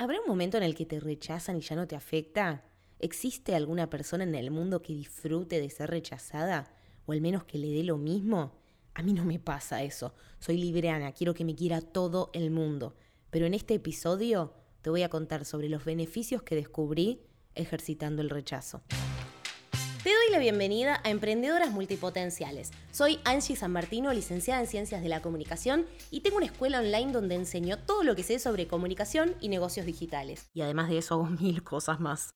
¿Habrá un momento en el que te rechazan y ya no te afecta? ¿Existe alguna persona en el mundo que disfrute de ser rechazada? ¿O al menos que le dé lo mismo? A mí no me pasa eso. Soy libreana, quiero que me quiera todo el mundo. Pero en este episodio te voy a contar sobre los beneficios que descubrí ejercitando el rechazo. Te doy la bienvenida a Emprendedoras Multipotenciales. Soy Angie San Martino, licenciada en Ciencias de la Comunicación y tengo una escuela online donde enseño todo lo que sé sobre comunicación y negocios digitales. Y además de eso hago mil cosas más.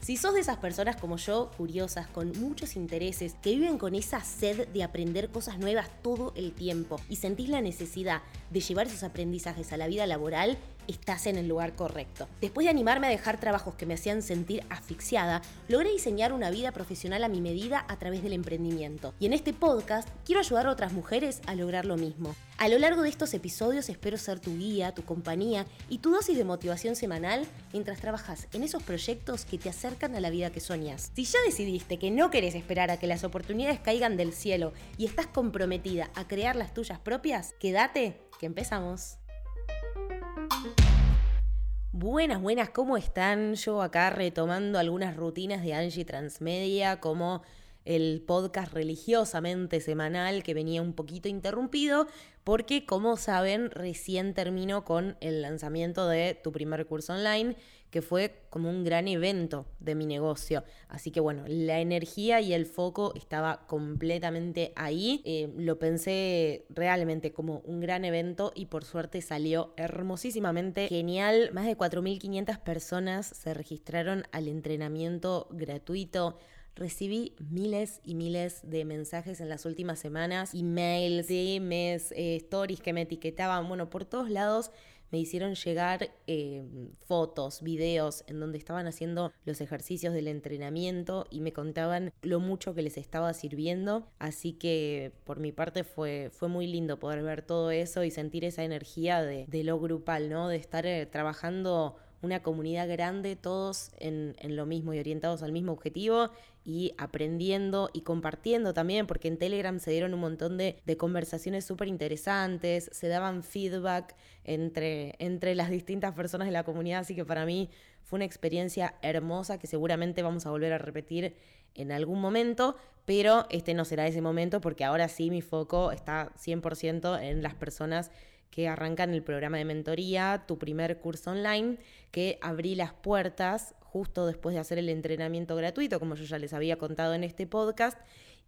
Si sos de esas personas como yo, curiosas, con muchos intereses, que viven con esa sed de aprender cosas nuevas todo el tiempo y sentís la necesidad de llevar esos aprendizajes a la vida laboral, estás en el lugar correcto. Después de animarme a dejar trabajos que me hacían sentir asfixiada, logré diseñar una vida profesional a mi medida a través del emprendimiento. Y en este podcast quiero ayudar a otras mujeres a lograr lo mismo. A lo largo de estos episodios espero ser tu guía, tu compañía y tu dosis de motivación semanal mientras trabajas en esos proyectos que te acercan a la vida que soñas. Si ya decidiste que no querés esperar a que las oportunidades caigan del cielo y estás comprometida a crear las tuyas propias, quédate que empezamos. Buenas, buenas, ¿cómo están? Yo acá retomando algunas rutinas de Angie Transmedia, como el podcast religiosamente semanal que venía un poquito interrumpido, porque como saben, recién terminó con el lanzamiento de tu primer curso online, que fue como un gran evento de mi negocio. Así que bueno, la energía y el foco estaba completamente ahí. Eh, lo pensé realmente como un gran evento y por suerte salió hermosísimamente genial. Más de 4.500 personas se registraron al entrenamiento gratuito recibí miles y miles de mensajes en las últimas semanas, emails, DMs, eh, stories que me etiquetaban, bueno, por todos lados me hicieron llegar eh, fotos, videos en donde estaban haciendo los ejercicios del entrenamiento y me contaban lo mucho que les estaba sirviendo. Así que por mi parte fue, fue muy lindo poder ver todo eso y sentir esa energía de, lo grupal, ¿no? De estar eh, trabajando una comunidad grande, todos en, lo mismo y orientados al mismo objetivo y aprendiendo y compartiendo también, porque en Telegram se dieron un montón de, conversaciones súper interesantes, se daban feedback entre, entre las distintas personas de la comunidad, así que para mí fue una experiencia hermosa que seguramente vamos a volver a repetir en algún momento, pero este no será ese momento porque ahora sí mi foco está 100% en las personas que arrancan el programa de mentoría, tu primer curso online, que abrí las puertas justo después de hacer el entrenamiento gratuito, como yo ya les había contado en este podcast,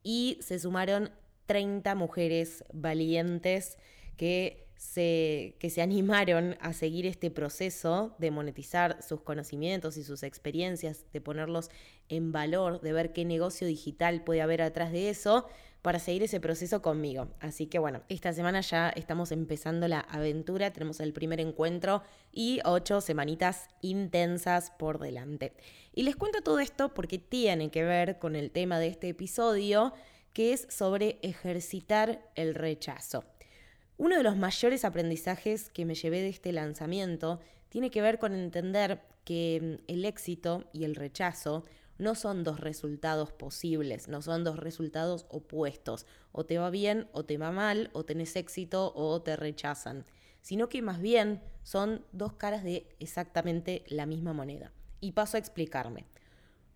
y se sumaron 30 mujeres valientes que se, que se animaron a seguir este proceso de monetizar sus conocimientos y sus experiencias, de ponerlos en valor, de ver qué negocio digital puede haber atrás de eso, para seguir ese proceso conmigo. Así que bueno, esta semana ya estamos empezando la aventura, tenemos el primer encuentro y ocho semanitas intensas por delante. Y les cuento todo esto porque tiene que ver con el tema de este episodio, que es sobre ejercitar el rechazo. Uno de los mayores aprendizajes que me llevé de este lanzamiento tiene que ver con entender que mm, el éxito y el rechazo no son dos resultados posibles, no son dos resultados opuestos. O te va bien o te va mal, o tenés éxito o te rechazan, sino que más bien son dos caras de exactamente la misma moneda. Y paso a explicarme.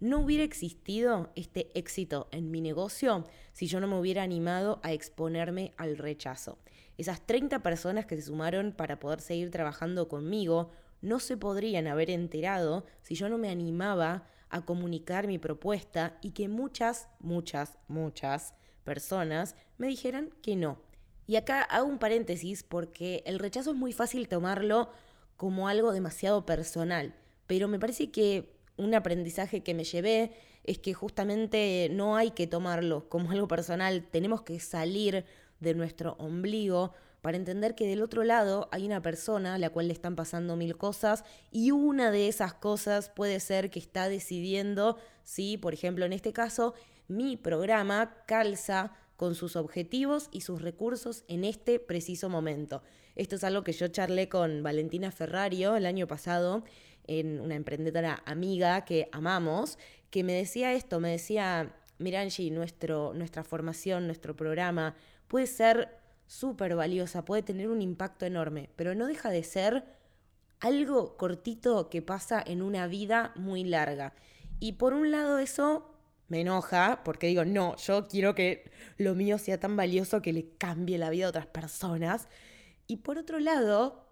No hubiera existido este éxito en mi negocio si yo no me hubiera animado a exponerme al rechazo. Esas 30 personas que se sumaron para poder seguir trabajando conmigo no se podrían haber enterado si yo no me animaba a comunicar mi propuesta y que muchas, muchas, muchas personas me dijeran que no. Y acá hago un paréntesis porque el rechazo es muy fácil tomarlo como algo demasiado personal, pero me parece que un aprendizaje que me llevé es que justamente no hay que tomarlo como algo personal, tenemos que salir de nuestro ombligo para entender que del otro lado hay una persona a la cual le están pasando mil cosas y una de esas cosas puede ser que está decidiendo si, por ejemplo, en este caso, mi programa calza con sus objetivos y sus recursos en este preciso momento. Esto es algo que yo charlé con Valentina Ferrario el año pasado, en una emprendedora amiga que amamos, que me decía esto, me decía, mira Angie, nuestro, nuestra formación, nuestro programa puede ser súper valiosa, puede tener un impacto enorme, pero no deja de ser algo cortito que pasa en una vida muy larga. Y por un lado eso me enoja porque digo, no, yo quiero que lo mío sea tan valioso que le cambie la vida a otras personas. Y por otro lado,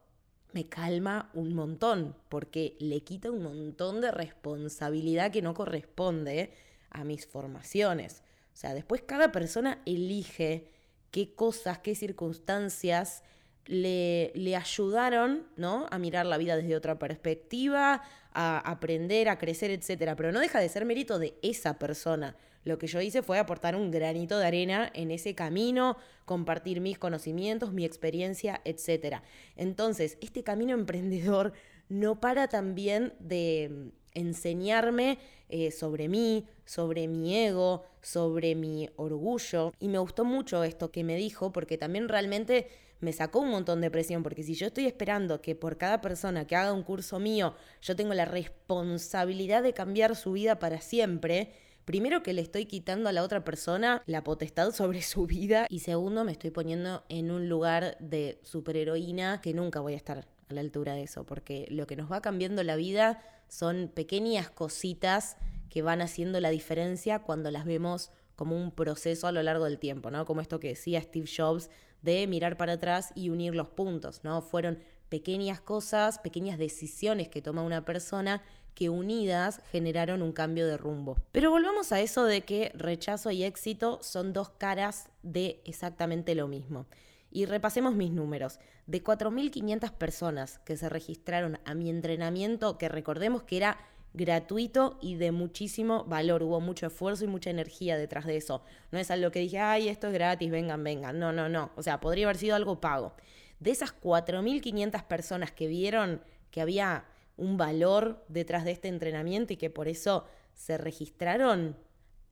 me calma un montón porque le quita un montón de responsabilidad que no corresponde a mis formaciones. O sea, después cada persona elige qué cosas, qué circunstancias le, le, ayudaron ¿no? a mirar la vida desde otra perspectiva, a aprender, a crecer, etc. Pero no deja de ser mérito de esa persona. Lo que yo hice fue aportar un granito de arena en ese camino, compartir mis conocimientos, mi experiencia, etc. Entonces, este camino emprendedor no para también de enseñarme eh, sobre mí, sobre mi ego, sobre mi orgullo. Y me gustó mucho esto que me dijo porque también realmente me sacó un montón de presión, porque si yo estoy esperando que por cada persona que haga un curso mío yo tengo la responsabilidad de cambiar su vida para siempre, primero que le estoy quitando a la otra persona la potestad sobre su vida y segundo me estoy poniendo en un lugar de superheroína que nunca voy a estar a la altura de eso, porque lo que nos va cambiando la vida son pequeñas cositas que van haciendo la diferencia cuando las vemos como un proceso a lo largo del tiempo, ¿no? Como esto que decía Steve Jobs de mirar para atrás y unir los puntos, ¿no? Fueron pequeñas cosas, pequeñas decisiones que toma una persona que unidas generaron un cambio de rumbo. Pero volvamos a eso de que rechazo y éxito son dos caras de exactamente lo mismo. Y repasemos mis números. De 4.500 personas que se registraron a mi entrenamiento, que recordemos que era gratuito y de muchísimo valor. Hubo mucho esfuerzo y mucha energía detrás de eso. No es algo que dije, ay, esto es gratis, vengan, vengan. No, no, no. O sea, podría haber sido algo pago. De esas 4.500 personas que vieron que había un valor detrás de este entrenamiento y que por eso se registraron,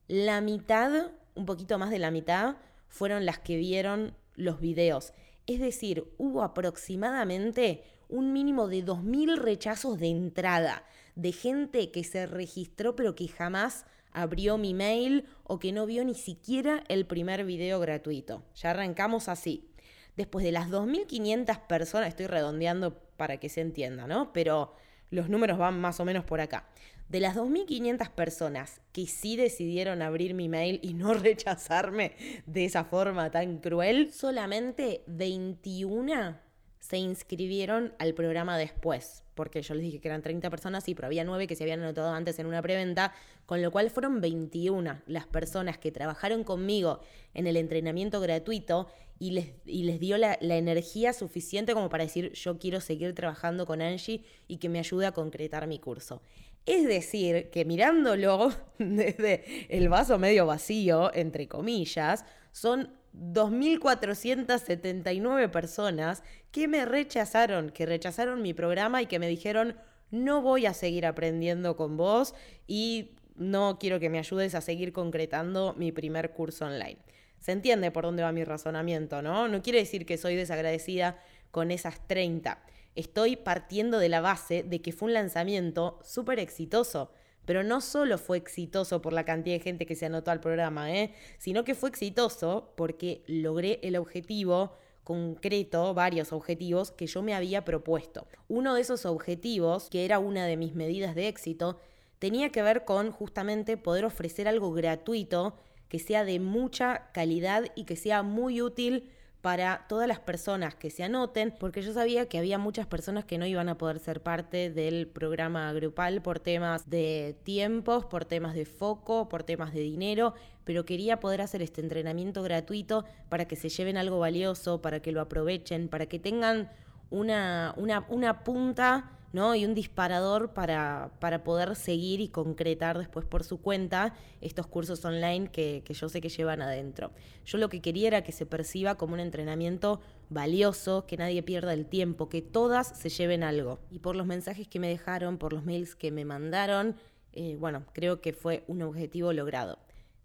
la mitad, un poquito más de la mitad, fueron las que vieron los videos. Es decir, hubo aproximadamente un mínimo de 2.000 rechazos de entrada, de gente que se registró pero que jamás abrió mi mail o que no vio ni siquiera el primer video gratuito. Ya arrancamos así. Después de las 2.500 personas, estoy redondeando para que se entienda, ¿no? Pero los números van más o menos por acá. De las 2.500 personas que sí decidieron abrir mi mail y no rechazarme de esa forma tan cruel, solamente 21 se inscribieron al programa después, porque yo les dije que eran 30 personas, sí, pero había 9 que se habían anotado antes en una preventa, con lo cual fueron 21 las personas que trabajaron conmigo en el entrenamiento gratuito y les, dio la, la, energía suficiente como para decir yo quiero seguir trabajando con Angie y que me ayude a concretar mi curso. Es decir, que mirándolo desde el vaso medio vacío, entre comillas, son 2.479 personas que me rechazaron, que rechazaron mi programa y que me dijeron, no voy a seguir aprendiendo con vos y no quiero que me ayudes a seguir concretando mi primer curso online. Se entiende por dónde va mi razonamiento, ¿no? No quiere decir que soy desagradecida con esas 30 estoy partiendo de la base de que fue un lanzamiento súper exitoso. Pero no solo fue exitoso por la cantidad de gente que se anotó al programa, ¿eh? sino que fue exitoso porque logré el objetivo concreto, varios objetivos que yo me había propuesto. Uno de esos objetivos, que era una de mis medidas de éxito, tenía que ver con justamente poder ofrecer algo gratuito que sea de mucha calidad y que sea muy útil para todas las personas que se anoten, porque yo sabía que había muchas personas que no iban a poder ser parte del programa grupal por temas de tiempos, por temas de foco, por temas de dinero, pero quería poder hacer este entrenamiento gratuito para que se lleven algo valioso, para que lo aprovechen, para que tengan una, una, una punta ¿no? Y un disparador para, para, poder seguir y concretar después por su cuenta estos cursos online que, que, yo sé que llevan adentro. Yo lo que quería era que se perciba como un entrenamiento valioso, que nadie pierda el tiempo, que todas se lleven algo. Y por los mensajes que me dejaron, por los mails que me mandaron, eh, bueno, creo que fue un objetivo logrado.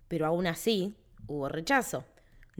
Pero aún así, hubo rechazo.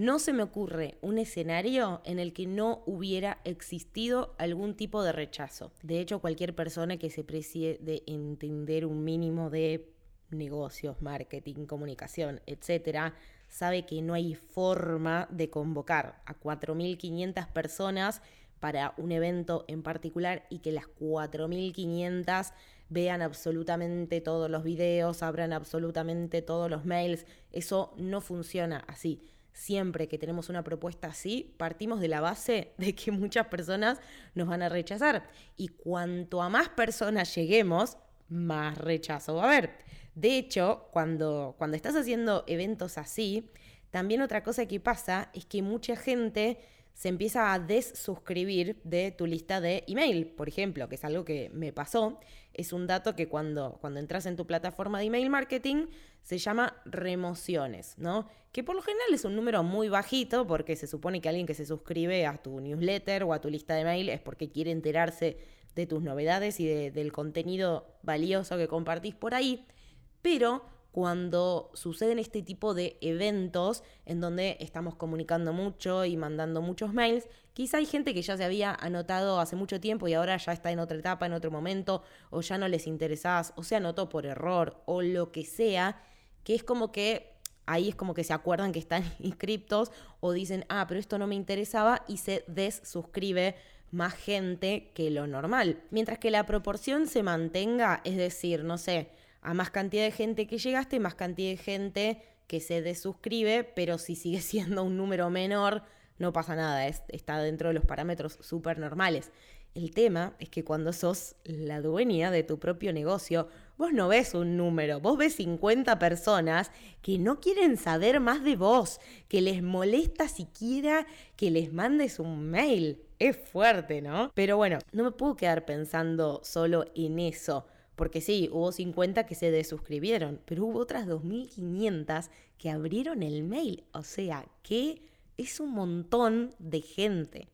No se me ocurre un escenario en el que no hubiera existido algún tipo de rechazo. De hecho, cualquier persona que se precie de entender un mínimo de negocios, marketing, comunicación, etcétera, sabe que no hay forma de convocar a 4.500 personas para un evento en particular y que las 4.500 vean absolutamente todos los videos, abran absolutamente todos los mails. Eso no funciona así. Siempre que tenemos una propuesta así, partimos de la base de que muchas personas nos van a rechazar. Y cuanto a más personas lleguemos, más rechazo va a haber. De hecho, cuando, cuando estás haciendo eventos así, también otra cosa que pasa es que mucha gente se empieza a desuscribir de tu lista de email, por ejemplo, que es algo que me pasó. Es un dato que cuando, cuando entras en tu plataforma de email marketing se llama remociones, ¿no? Que por lo general es un número muy bajito porque se supone que alguien que se suscribe a tu newsletter o a tu lista de mail es porque quiere enterarse de tus novedades y del contenido valioso que compartís por ahí. Pero cuando suceden este tipo de eventos en donde estamos comunicando mucho y mandando muchos mails, quizá hay gente que ya se había anotado hace mucho tiempo y ahora ya está en otra etapa, en otro momento, o ya no les interesás, o se anotó por error, o lo que sea, que es como que ahí es como que se acuerdan que están inscriptos o dicen, ah, pero esto no me interesaba y se desuscribe más gente que lo normal. Mientras que la proporción se mantenga, es decir, no sé, a más cantidad de gente que llegaste, más cantidad de gente que se desuscribe, pero si sigue siendo un número menor, no pasa nada, está dentro de los parámetros súper normales. El tema es que cuando sos la dueña de tu propio negocio, vos no ves un número, vos ves 50 personas que no quieren saber más de vos, que les molesta siquiera que les mandes un mail. Es fuerte, ¿no? Pero bueno, no me puedo quedar pensando solo en eso. Porque sí, hubo 50 que se desuscribieron, pero hubo otras 2.500 que abrieron el mail. O sea, que es un montón de gente.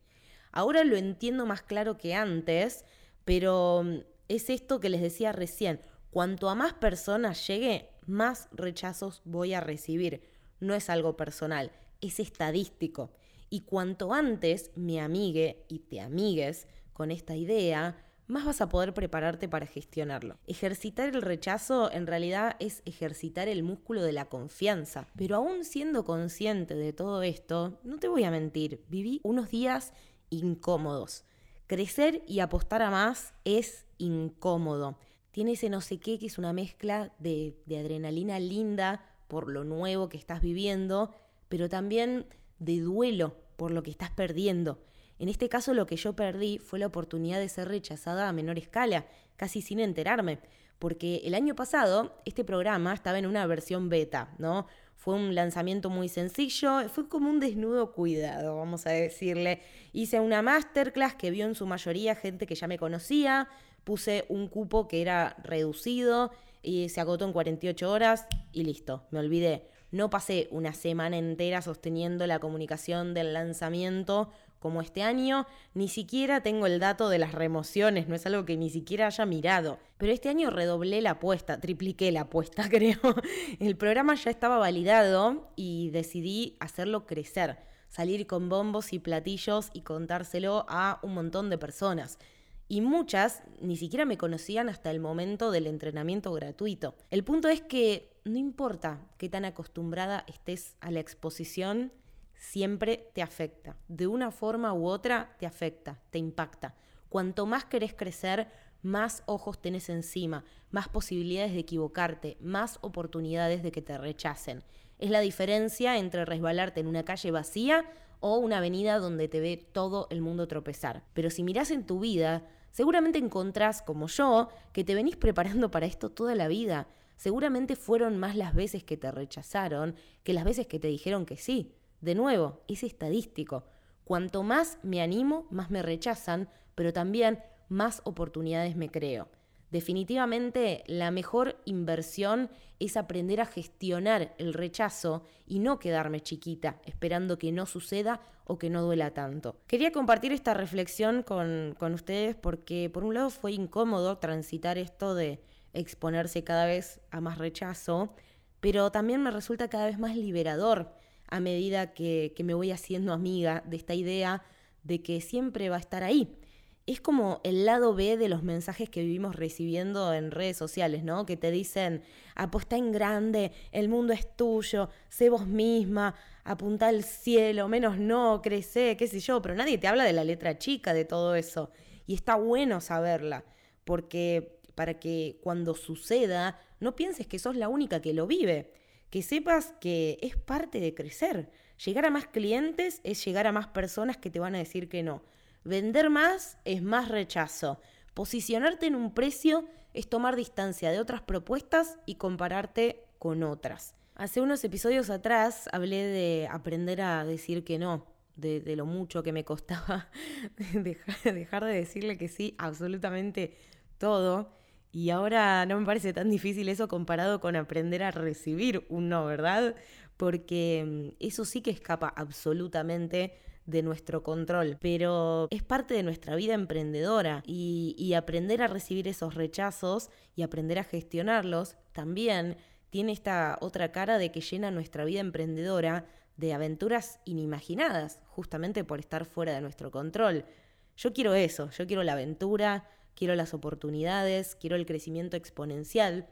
Ahora lo entiendo más claro que antes, pero mm, es esto que les decía recién. Cuanto a más personas llegue, más rechazos voy a recibir. No es algo personal, es estadístico. Y cuanto antes me amigue y te amigues con esta idea, más vas a poder prepararte para gestionarlo. Ejercitar el rechazo en realidad es ejercitar el músculo de la confianza. Pero aún siendo consciente de todo esto, no te voy a mentir, viví unos días incómodos. Crecer y apostar a más es incómodo. Tiene ese no sé qué que es una mezcla de, de adrenalina linda por lo nuevo que estás viviendo, pero también de duelo por lo que estás perdiendo. En este caso lo que yo perdí fue la oportunidad de ser rechazada a menor escala, casi sin enterarme, porque el año pasado este programa estaba en una versión beta, ¿no? Fue un lanzamiento muy sencillo, fue como un desnudo cuidado, vamos a decirle. Hice una masterclass que vio en su mayoría gente que ya me conocía, puse un cupo que era reducido y se agotó en 48 horas y listo, me olvidé. No pasé una semana entera sosteniendo la comunicación del lanzamiento como este año, ni siquiera tengo el dato de las remociones, no es algo que ni siquiera haya mirado. Pero este año redoblé la apuesta, tripliqué la apuesta, creo. El programa ya estaba validado y decidí hacerlo crecer, salir con bombos y platillos y contárselo a un montón de personas. Y muchas ni siquiera me conocían hasta el momento del entrenamiento gratuito. El punto es que no importa qué tan acostumbrada estés a la exposición, siempre te afecta. De una forma u otra te afecta, te impacta. Cuanto más querés crecer, más ojos tenés encima, más posibilidades de equivocarte, más oportunidades de que te rechacen. Es la diferencia entre resbalarte en una calle vacía o una avenida donde te ve todo el mundo tropezar. Pero si mirás en tu vida, seguramente encontrás, como yo, que te venís preparando para esto toda la vida. Seguramente fueron más las veces que te rechazaron que las veces que te dijeron que sí. De nuevo, es estadístico. Cuanto más me animo, más me rechazan, pero también más oportunidades me creo. Definitivamente la mejor inversión es aprender a gestionar el rechazo y no quedarme chiquita esperando que no suceda o que no duela tanto. Quería compartir esta reflexión con, con ustedes porque por un lado fue incómodo transitar esto de exponerse cada vez a más rechazo, pero también me resulta cada vez más liberador a medida que, me voy haciendo amiga de esta idea de que siempre va a estar ahí. es como el lado B de los mensajes que vivimos recibiendo en redes sociales, ¿no? Que te dicen, apuesta en grande, el mundo es tuyo, sé vos misma, apunta al cielo, menos no, crece, qué sé yo, pero nadie te habla de la letra chica de todo eso. Y está bueno saberla, porque para que cuando suceda no pienses que sos la única que lo vive, que sepas que es parte de crecer. Llegar a más clientes es llegar a más personas que te van a decir que no Vender más es más rechazo. Posicionarte en un precio es tomar distancia de otras propuestas y compararte con otras. Hace unos episodios atrás hablé de aprender a decir que no, de, lo mucho que me costaba dejar, dejar de decirle que sí absolutamente todo. Y ahora no me parece tan difícil eso comparado con aprender a recibir un no, ¿verdad? Porque mm, eso sí que escapa absolutamente de nuestro control, pero es parte de nuestra vida emprendedora y, aprender a recibir esos rechazos y aprender a gestionarlos también tiene esta otra cara de que llena nuestra vida emprendedora de aventuras inimaginadas, justamente por estar fuera de nuestro control. Yo quiero eso, yo quiero la aventura, quiero las oportunidades, quiero el crecimiento exponencial.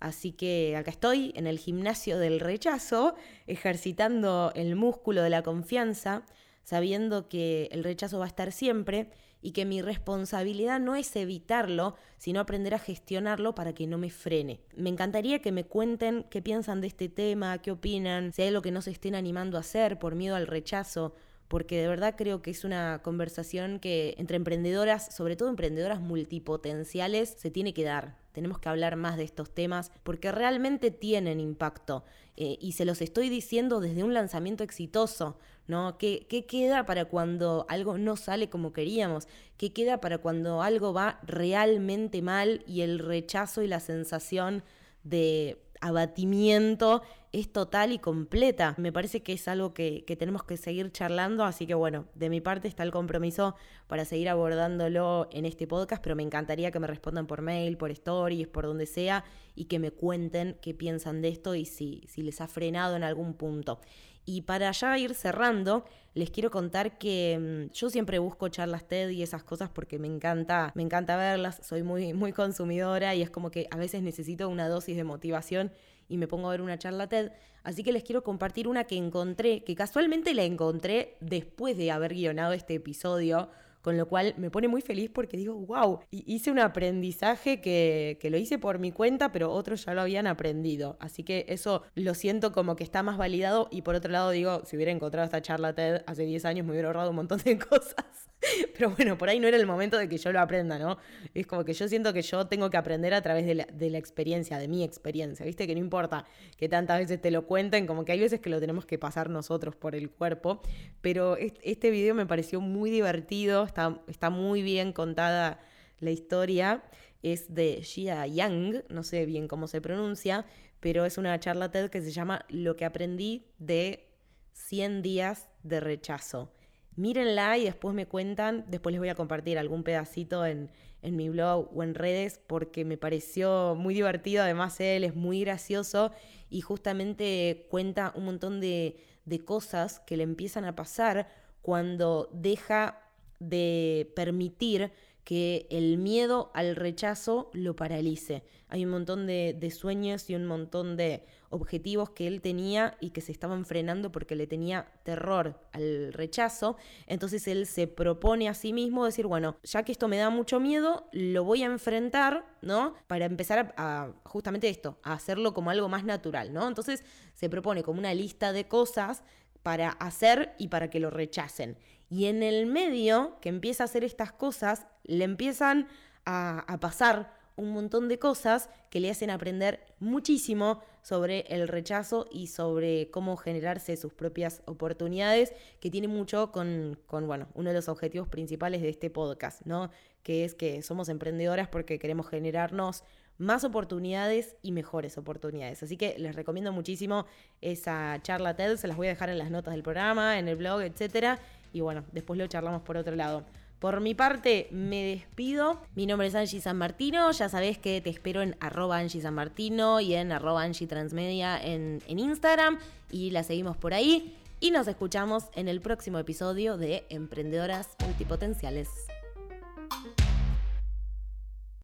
Así que acá estoy en el gimnasio del rechazo, ejercitando el músculo de la confianza, sabiendo que el rechazo va a estar siempre y que mi responsabilidad no es evitarlo, sino aprender a gestionarlo para que no me frene. Me encantaría que me cuenten qué piensan de este tema, qué opinan, si hay algo que no se estén animando a hacer por miedo al rechazo, porque de verdad creo que es una conversación que entre emprendedoras, sobre todo emprendedoras multipotenciales, se tiene que dar. Tenemos que hablar más de estos temas porque realmente tienen impacto. Eh, y se los estoy diciendo desde un lanzamiento exitoso, ¿no? ¿Qué, ¿Qué queda para cuando algo no sale como queríamos? ¿Qué queda para cuando algo va realmente mal y el rechazo y la sensación de abatimiento es total y completa. Me parece que es algo que, tenemos que seguir charlando, así que bueno, de mi parte está el compromiso para seguir abordándolo en este podcast, pero me encantaría que me respondan por mail, por stories, por donde sea, y que me cuenten qué piensan de esto y si, si les ha frenado en algún punto. Y para ya ir cerrando, les quiero contar que mm, yo siempre busco charlas TED y esas cosas porque me encanta, me encanta verlas, soy muy, muy consumidora y es como que a veces necesito una dosis de motivación y me pongo a ver una charla TED. Así que les quiero compartir una que encontré, que casualmente la encontré después de haber guionado este episodio con lo cual me pone muy feliz porque digo, wow, hice un aprendizaje que, que, lo hice por mi cuenta, pero otros ya lo habían aprendido. Así que eso lo siento como que está más validado y por otro lado digo, si hubiera encontrado esta charla TED hace 10 años me hubiera ahorrado un montón de cosas. Pero bueno, por ahí no era el momento de que yo lo aprenda, ¿no? Es como que yo siento que yo tengo que aprender a través de la, de la experiencia, de mi experiencia, ¿viste? Que no importa que tantas veces te lo cuenten, como que hay veces que lo tenemos que pasar nosotros por el cuerpo. Pero este video me pareció muy divertido, está, está muy bien contada la historia. Es de Xia Yang, no sé bien cómo se pronuncia, pero es una charla TED que se llama Lo que aprendí de 100 días de rechazo. Mírenla y después me cuentan, después les voy a compartir algún pedacito en, en mi blog o en redes porque me pareció muy divertido, además él es muy gracioso y justamente cuenta un montón de, de cosas que le empiezan a pasar cuando deja de permitir que el miedo al rechazo lo paralice. Hay un montón de, sueños y un montón de objetivos que él tenía y que se estaban frenando porque le tenía terror al rechazo. Entonces él se propone a sí mismo decir, bueno, ya que esto me da mucho miedo, lo voy a enfrentar, ¿no? Para empezar a, justamente esto, a hacerlo como algo más natural, ¿no? Entonces se propone como una lista de cosas para hacer y para que lo rechacen. Y en el medio que empieza a hacer estas cosas, le empiezan a, pasar un montón de cosas que le hacen aprender muchísimo sobre el rechazo y sobre cómo generarse sus propias oportunidades, que tiene mucho con, con, bueno, uno de los objetivos principales de este podcast, ¿no? Que es que somos emprendedoras porque queremos generarnos más oportunidades y mejores oportunidades. Así que les recomiendo muchísimo esa charla TED, se las voy a dejar en las notas del programa, en el blog, etcétera y bueno, después lo charlamos por otro lado. Por mi parte, me despido. Mi nombre es Angie San Martino. Ya sabés que te espero en arroba Angie San Martino y en arroba Angie Transmedia en, en Instagram. Y la seguimos por ahí. Y nos escuchamos en el próximo episodio de Emprendedoras Multipotenciales.